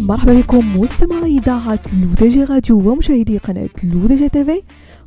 مرحبا بكم مستمعي إذاعة لودجي راديو ومشاهدي قناة لودجي تيفي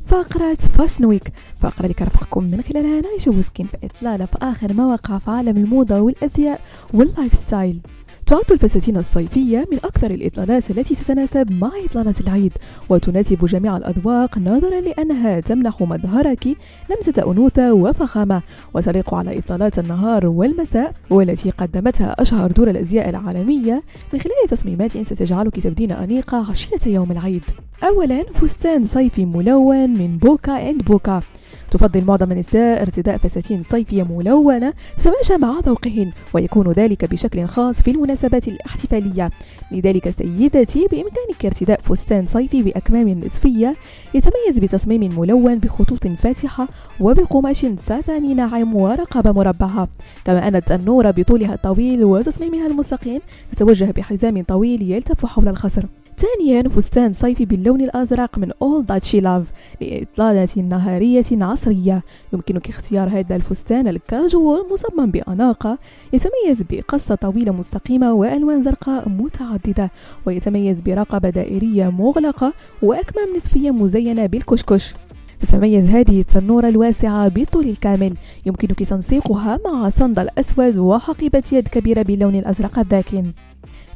فقرة Fashion Week فقرة اللي كنرافقكم من خلالها نعيش وسكين في إطلالة في آخر مواقع في عالم الموضة والأزياء وال lifestyle تعد الفساتين الصيفية من أكثر الإطلالات التي تتناسب مع إطلالة العيد وتناسب جميع الأذواق نظرا لأنها تمنح مظهرك لمسة أنوثة وفخامة وتليق على إطلالات النهار والمساء والتي قدمتها أشهر دور الأزياء العالمية من خلال تصميمات ستجعلك تبدين أنيقة عشية يوم العيد. أولا فستان صيفي ملون من بوكا أند بوكا. تفضل معظم النساء ارتداء فساتين صيفية ملونة تتماشى مع ذوقهن ويكون ذلك بشكل خاص في المناسبات الاحتفالية. لذلك سيدتي بإمكانك ارتداء فستان صيفي بأكمام نصفية يتميز بتصميم ملون بخطوط فاتحة وبقماش ساتاني ناعم ورقبة مربعة. كما أن التنورة بطولها الطويل وتصميمها المستقيم تتوجه بحزام طويل يلتف حول الخصر. ثانيا فستان صيفي باللون الأزرق من All That She Love لإطلالة نهارية عصرية. يمكنك اختيار هذا الفستان الكاجوال مصمم بأناقة يتميز بقصة طويلة مستقيمة وألوان زرقاء متعددة ويتميز برقبة دائرية مغلقة وأكمام نصفية مزينة بالكشكش. تتميز هذه التنورة الواسعة بالطول الكامل. يمكنك تنسيقها مع صندل أسود وحقيبة يد كبيرة باللون الأزرق الداكن.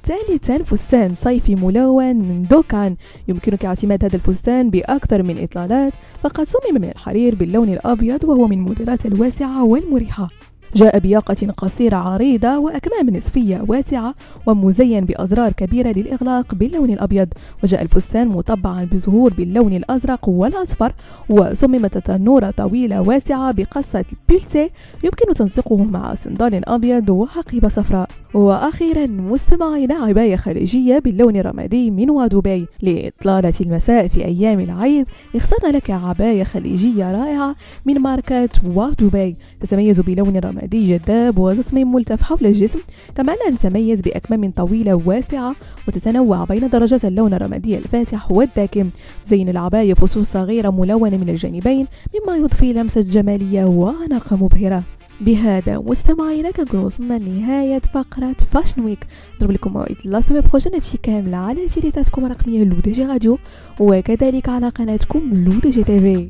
ثالثا فستان صيفي ملون من دوكان. يمكنك اعتماد هذا الفستان بأكثر من إطلالات فقد صمم من الحرير باللون الأبيض وهو من الموديلات الواسعة والمريحة. جاء بياقة قصيرة عريضة وأكمام نصفية واسعة ومزين بأزرار كبيرة للإغلاق باللون الأبيض. وجاء الفستان مطبعا بزهور باللون الأزرق والأصفر وصممت تنورة طويلة واسعة بقصة بيلسي يمكن تنسيقه مع صندال أبيض وحقيبة صفراء. وأخيرا مستمعينا عباية خارجية باللون الرمادي من ودبي. لإطلالة المساء في أيام العيد اخترنا لك عباية خليجية رائعة من ماركة ودبي. تتميز بلون رمادي جذاب وتصميم ملتف حول الجسم كما أنها تتميز بأكمام طويلة واسعة. وتتنوع بين درجات اللون الرمادي الفاتح والداكن تزين العباية فصوص صغيرة ملونة من الجانبين مما يضفي لمسة جمالية وأناقة مبهرة. بهذا مستمعينا كنكون وصلنا لنهاية فقرة Fashion Week نضرب لكم موعد la semaine prochaine هادشي كامل على تيليكوماتكم الرقمية لو دي جي راديو وكذلك على قناتكم لو دي جي تيفي